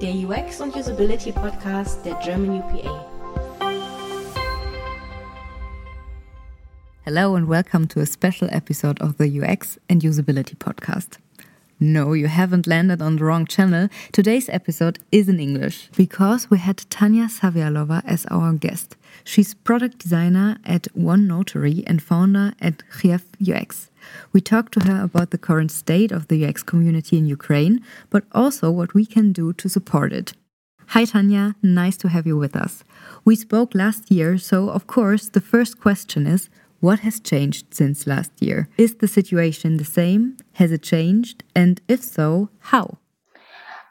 der UX und Usability Podcast der German UPA. Hello and welcome to a special episode of the UX and Usability Podcast. No, you haven't landed on the wrong channel. Today's episode is in English because we had Tanya Zavialova as our guest. She's product designer at OneNotary and founder at Kyiv UX. We talked to her about the current state of the UX community in Ukraine, but also what we can do to support it. Hi, Tanya. Nice to have you with us. We spoke last year, so of course, the first question is what has changed since last year? Is the situation the same? Has it changed? And if so, how?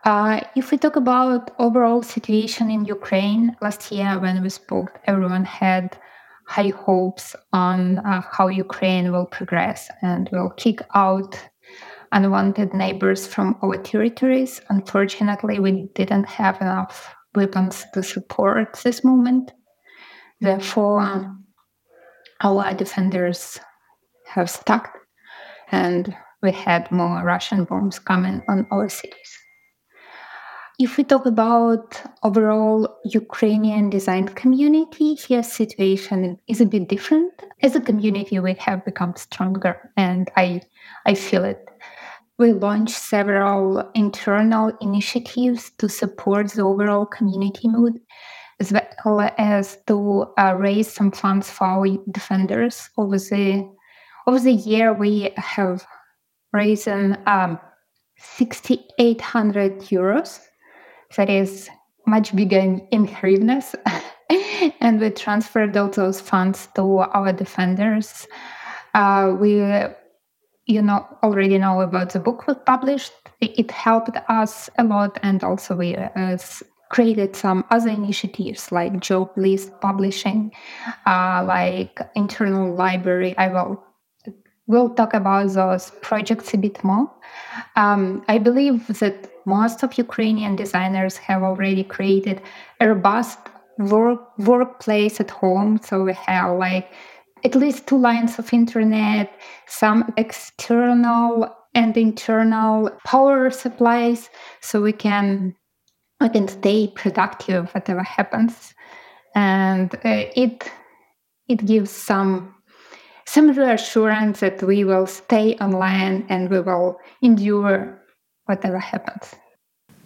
Uh, if we talk about overall situation in Ukraine, last year when we spoke, everyone had high hopes on uh, how Ukraine will progress and will kick out unwanted neighbors from our territories. Unfortunately, we didn't have enough weapons to support this movement. Therefore, our defenders have stuck and we had more Russian bombs coming on our cities. If we talk about overall Ukrainian design community, here situation is a bit different. As a community, we have become stronger, and I I feel it. We launched several internal initiatives to support the overall community mood as well as to uh, raise some funds for our defenders. Over the over the year, we have raised um, 6,800 euros. That is much bigger in, in hryvnias. and we transferred all those funds to our defenders. Uh, we, you know, already know about the book we published. It helped us a lot, and also we uh, created some other initiatives like job list publishing, uh, like internal library. I will we'll talk about those projects a bit more. Um, I believe that most of Ukrainian designers have already created a robust work workplace at home. So we have like at least two lines of internet, some external and internal power supplies, so we can I can stay productive whatever happens, and uh, it it gives some some reassurance that we will stay online and we will endure whatever happens.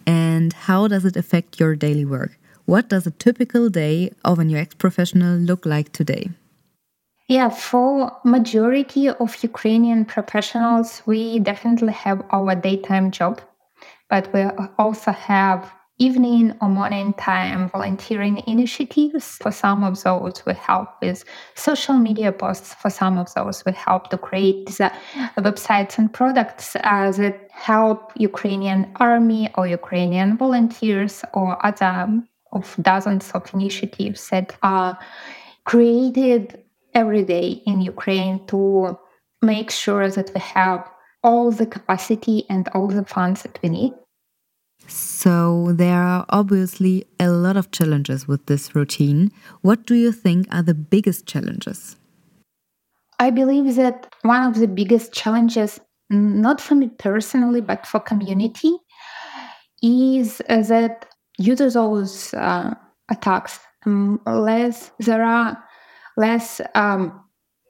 And how does it affect your daily work? What does a typical day of an UX professional look like today? Yeah, for majority of Ukrainian professionals, we definitely have our daytime job, but we also have evening or morning time volunteering initiatives. For some of those, we help with social media posts. For some of those, we help to create the websites and products uh, that help Ukrainian army or Ukrainian volunteers or other of dozens of initiatives that are created every day in Ukraine to make sure that we have all the capacity and all the funds that we need so, there are obviously a lot of challenges with this routine. What do you think are the biggest challenges? I believe that one of the biggest challenges, not for me personally, but for community, is that due to those uh, attacks, less there are less um,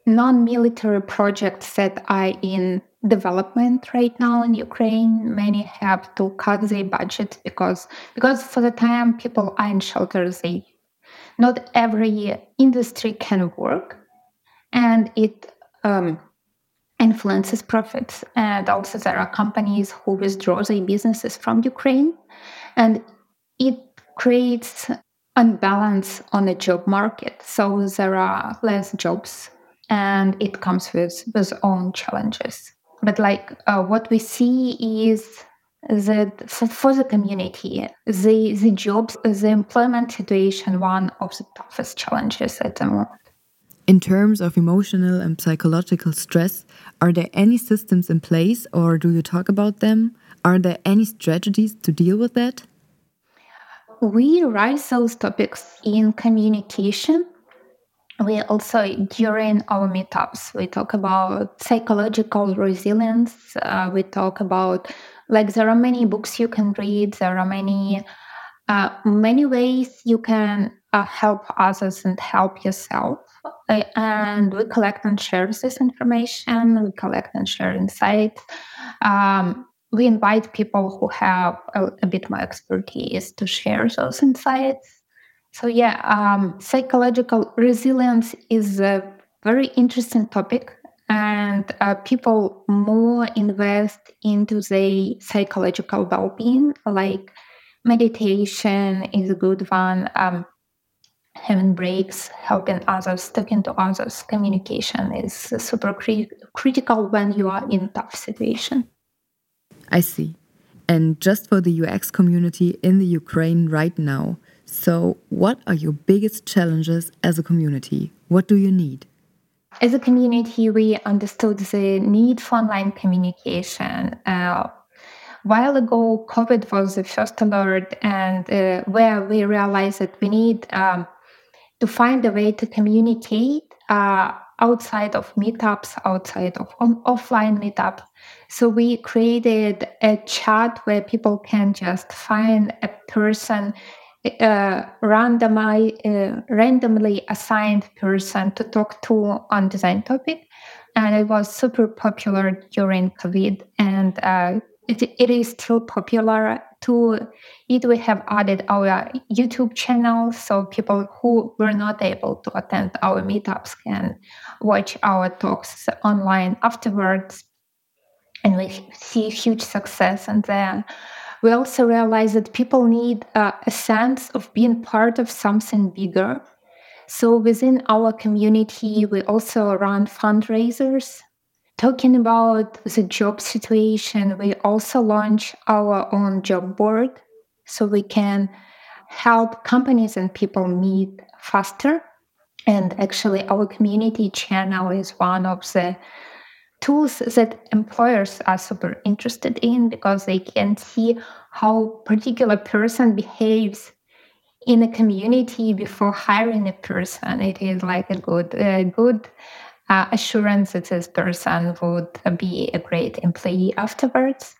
non-military projects that are in development right now in Ukraine. Many have to cut their budget because because for the time people are in shelters, they not every industry can work, and it um, influences profits. And also there are companies who withdraw their businesses from Ukraine, and it creates unbalance on the job market. So there are less jobs, and it comes with with own challenges but like uh, what we see is that for, for the community, the, the jobs, the employment situation, one of the toughest challenges at the moment. In terms of emotional and psychological stress, are there any systems in place or do you talk about them? Are there any strategies to deal with that? We raise those topics in communication we also during our meetups we talk about psychological resilience uh, we talk about like there are many books you can read there are many uh, many ways you can uh, help others and help yourself. Uh, and we collect and share this information. We collect and share insights. Um, we invite people who have a, a, bit more expertise to share those insights. So yeah, um, psychological resilience is a very interesting topic, and uh, people more invest into the psychological well-being, like meditation is a good one. Um, having breaks, helping others, talking to others, communication is super cri- critical when you are in tough situation. I see. And just for the UX community in the Ukraine right now, so what are your biggest challenges as a community? What do you need? As a community, we understood the need for online communication. Uh, while ago, COVID was the first alert, and uh, where we realized that we need um, to find a way to communicate uh, outside of meetups, outside of um, offline meetup. So we created a chat where people can just find a person, uh, randomly, uh, randomly assigned person to talk to on design topic. And it was super popular during COVID. And uh, it, it is still popular to it we have added our youtube channel. So people who were not able to attend our meetups can watch our talks online afterwards and we see huge success. And then we also realize that people need uh, a sense of being part of something bigger so within our community we also run fundraisers Talking about the job situation, we also launch our own job board so we can help companies and people meet faster. And actually, our community channel is one of the tools that employers are super interested in because they can see how particular person behaves in a community before hiring a person. It is like a good, a good uh, assurance that this person would be a great employee afterwards.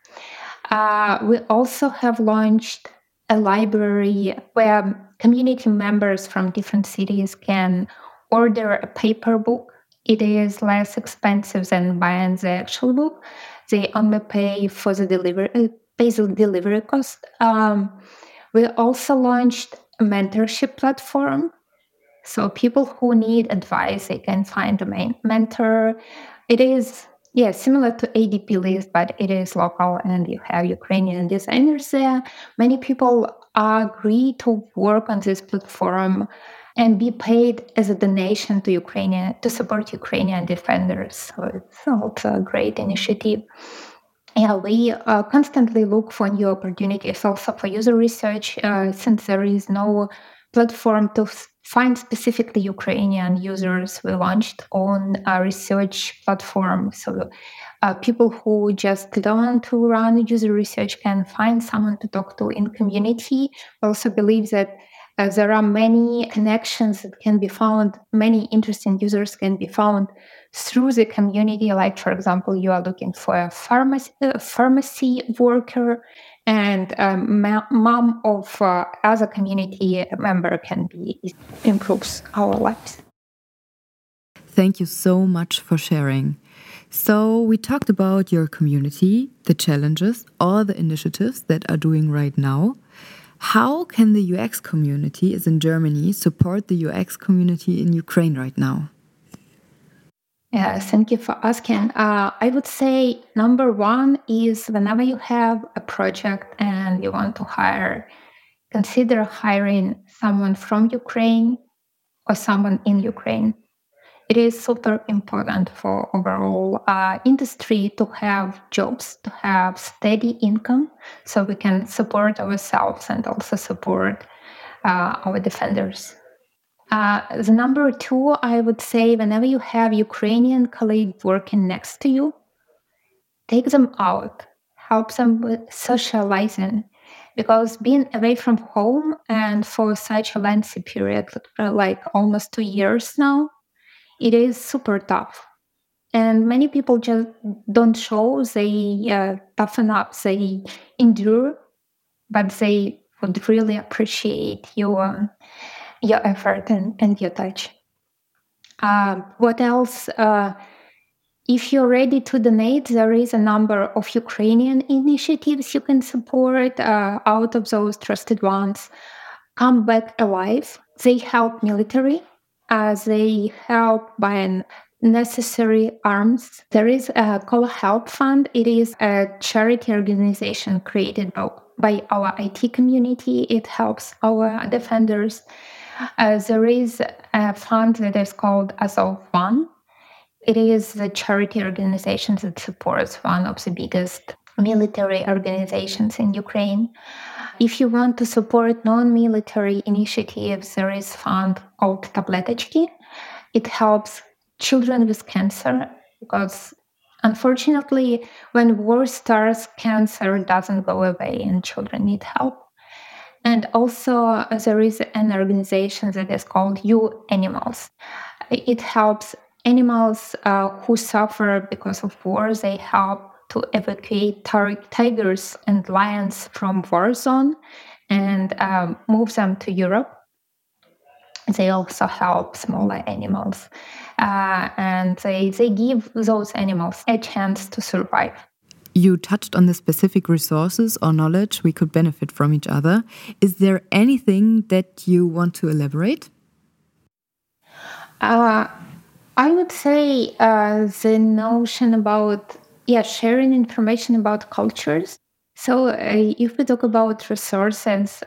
Uh, we also have launched a library where community members from different cities can order a paper book. It is less expensive than buying the actual book. They only pay for the delivery, uh, the delivery cost. Um, we also launched a mentorship platform so people who need advice, they can find a main mentor. It is yeah similar to ADPList, but it is local, and you have Ukrainian designers there. Many people agree to work on this platform and be paid as a donation to Ukrainian to support Ukrainian defenders. So it's also a great initiative. Yeah, we uh, constantly look for new opportunities also for user research uh, since there is no platform to find specifically Ukrainian users. We launched on a research platform. So uh, people who just learn to run user research can find someone to talk to in community. Also believe that uh, there are many connections that can be found, many interesting users can be found through the community. Like, for example, you are looking for a pharmacy, a pharmacy worker and um, mom of uh, other community member can be improves our lives. Thank you so much for sharing. So we talked about your community, the challenges, all the initiatives that are doing right now. How can the UX community is in Germany support the UX community in Ukraine right now? Yeah, thank you for asking. Uh, I would say number one is whenever you have a project and you want to hire, consider hiring someone from Ukraine or someone in Ukraine. It is super important for overall uh, industry to have jobs, to have steady income, so we can support ourselves and also support uh, our defenders. Uh, the number two, I would say, whenever you have Ukrainian colleagues working next to you, take them out, help them with socializing, because being away from home and for such a lengthy period, like almost two years now, it is super tough. And many people just don't show they uh, toughen up, they endure, but they would really appreciate your your effort and, and your touch. Uh, what else? Uh, if you're ready to donate, there is a number of Ukrainian initiatives you can support. Uh, out of those trusted ones, Come Back Alive. They help military. Uh, they help buying necessary arms. There is a Call Help Fund. It is a charity organization created by, our IT community. It helps our defenders. Uh, there is a fund that is called Azov One. It is the charity organization that supports one of the biggest military organizations in Ukraine. If you want to support non-military initiatives, there is fund called It helps children with cancer because unfortunately, when war starts, cancer doesn't go away and children need help. And also, uh, there is an organization that is called UAnimals. It helps animals uh, who suffer because of war. They help to evacuate tigers and lions from war zone and um, move them to europe they also help smaller animals uh, and they, they give those animals a chance to survive. You touched on the specific resources or knowledge we could benefit from each other. Is there anything that you want to elaborate? Uh, I would say uh, the notion about yeah sharing information about cultures. So uh, if we talk about resources,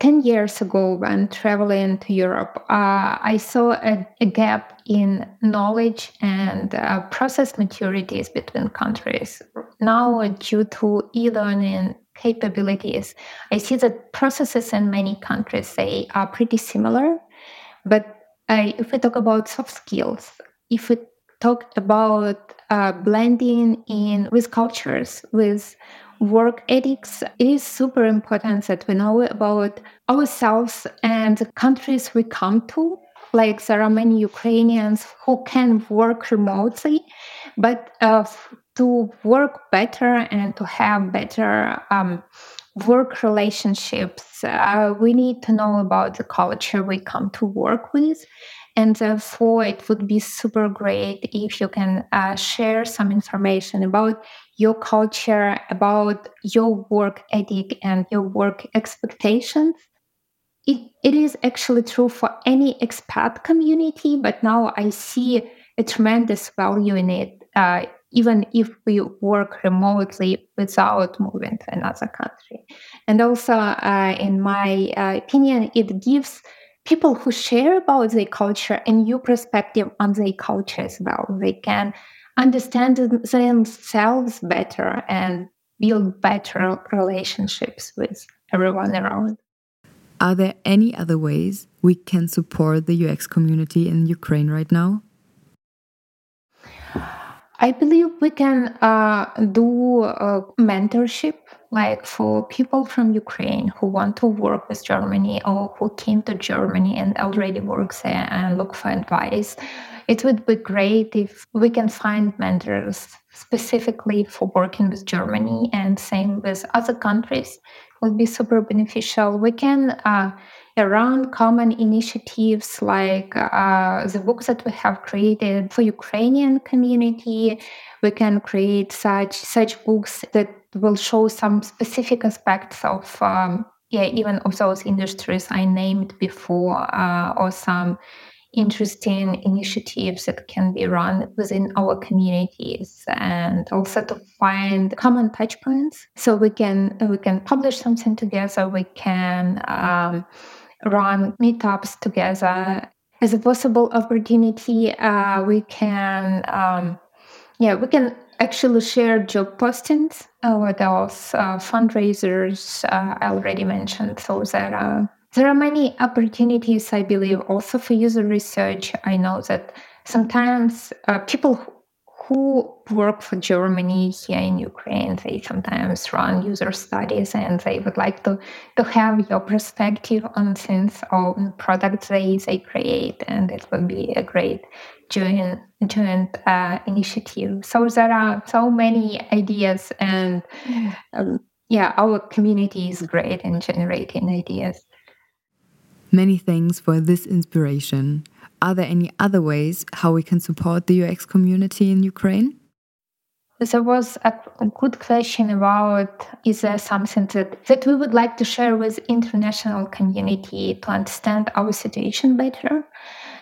10 years ago when traveling to Europe, uh, I saw a, a, gap in knowledge and uh, process maturities between countries. Now, due to e-learning capabilities, I see that processes in many countries they are pretty similar. But uh, if we talk about soft skills, if we talk about uh, blending in with cultures, with work ethics, it is super important that we know about ourselves and the countries we come to. Like there are many Ukrainians who can work remotely, but uh, to work better and to have better um, work relationships, uh, we need to know about the culture we come to work with. And therefore, it would be super great if you can uh, share some information about your culture, about your work ethic and your work expectations. It, it is actually true for any expat community, but now I see a tremendous value in it, uh, even if we work remotely without moving to another country. And also, uh, in my uh, opinion, it gives people who share about their culture a new perspective on their culture as well. They can understand themselves better and build better relationships with everyone around. Are there any other ways we can support the UX community in Ukraine right now? I believe we can uh, do mentorship, like for people from Ukraine who want to work with Germany or who came to Germany and already works there and look for advice it would be great if we can find mentors specifically for working with Germany and same with other countries it would be super beneficial. We can uh, around common initiatives like uh, the books that we have created for Ukrainian community. We can create such such books that will show some specific aspects of um, yeah even of those industries I named before uh, or some interesting initiatives that can be run within our communities and also to find common touch points so we can we can publish something together we can um, run meetups together as a possible opportunity uh, we can um, yeah we can actually share job postings uh, with those uh, fundraisers uh, i already mentioned so that uh, there are many opportunities, I believe, also for user research. I know that sometimes uh, people who work for Germany here in Ukraine, they sometimes run user studies and they would like to, to have your perspective on things on products they, they create. And it would be a great joint, joint uh, initiative. So there are so many ideas and um, yeah, our community is great in generating ideas. Many thanks for this inspiration. Are there any other ways how we can support the UX community in Ukraine? There was a good question about is there something that, that we would like to share with international community to understand our situation better.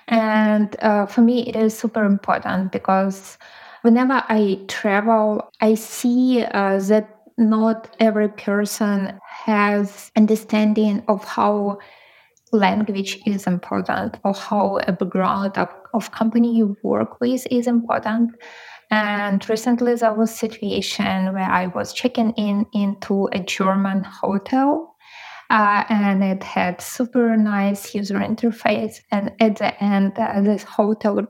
And uh, for me, it is super important because whenever I travel, I see uh, that not every person has understanding of how language is important. Or how a background of, of company you work with is important. And recently there was a situation where i was checking in into a german hotel uh, and it had super nice user interface. And at the end uh, this hotel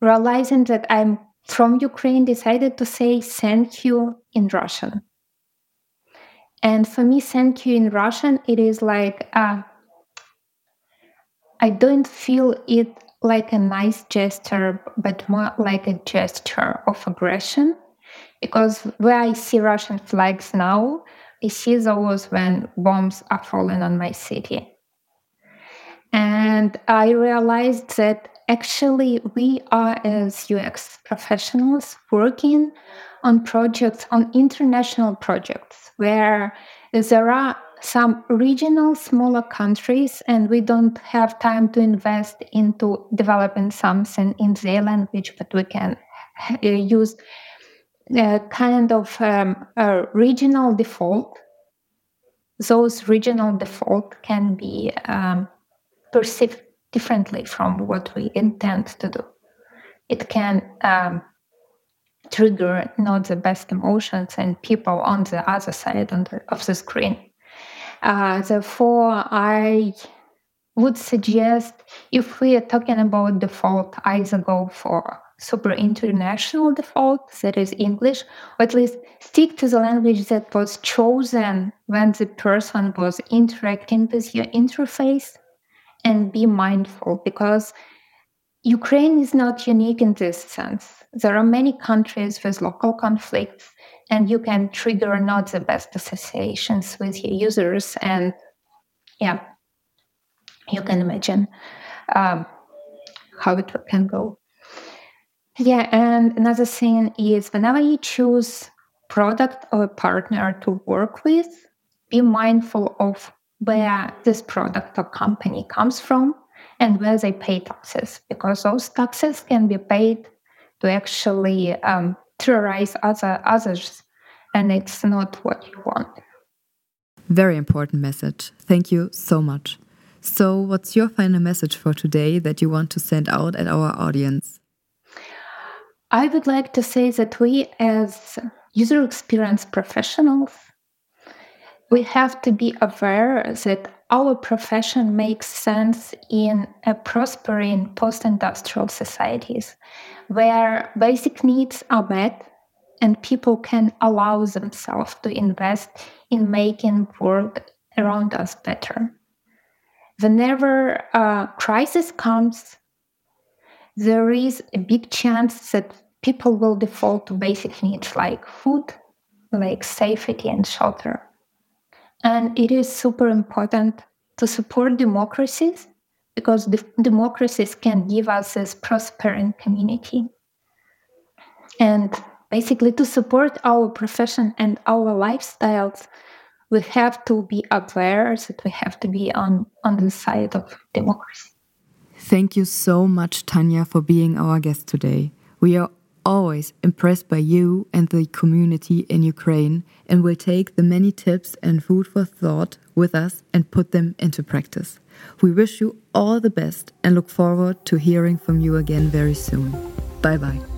realizing that i'm from ukraine decided to say thank you in russian. And for me, thank you in Russian, it is like uh, I don't feel it like a nice gesture, but more like a gesture of aggression. Because where I see Russian flags now, I see those when bombs are falling on my city. And I realized that actually we are as UX professionals working on projects, on international projects, where there are some regional smaller countries and we don't have time to invest into developing something in their language, but we can uh, use a kind of um, a regional default. Those regional default can be um, perceived differently from what we intend to do. It can um, trigger not the best emotions and people on the other side of the screen. Uh, therefore, I would suggest if we are talking about default, either go for super international default, that is English, or at least stick to the language that was chosen when the person was interacting with your interface and be mindful because Ukraine is not unique in this sense. There are many countries with local conflicts, and you can trigger not the best associations with your users. And yeah, you can imagine um, how it can go. Yeah, and another thing is whenever you choose product or partner to work with, be mindful of where this product or company comes from and where they pay taxes, because those taxes can be paid to actually um, terrorize other others, and it's not what you want. Very important message. Thank you so much. So, what's your final message for today that you want to send out at our audience? I would like to say that we, as user experience professionals, we have to be aware that our profession makes sense in a prospering post industrial societies where basic needs are met and people can allow themselves to invest in making world around us better. Whenever a crisis comes, there is a big chance that people will default to basic needs like food, like safety and shelter. And it is super important to support democracies because the democracies can give us this prospering community. And basically, to support our profession and our lifestyles, we have to be aware that we have to be on, on the side of democracy. Thank you so much, Tanya, for being our guest today. We are always impressed by you and the community in Ukraine and will take the many tips and food for thought with us and put them into practice. We wish you all the best and look forward to hearing from you again very soon. Bye bye.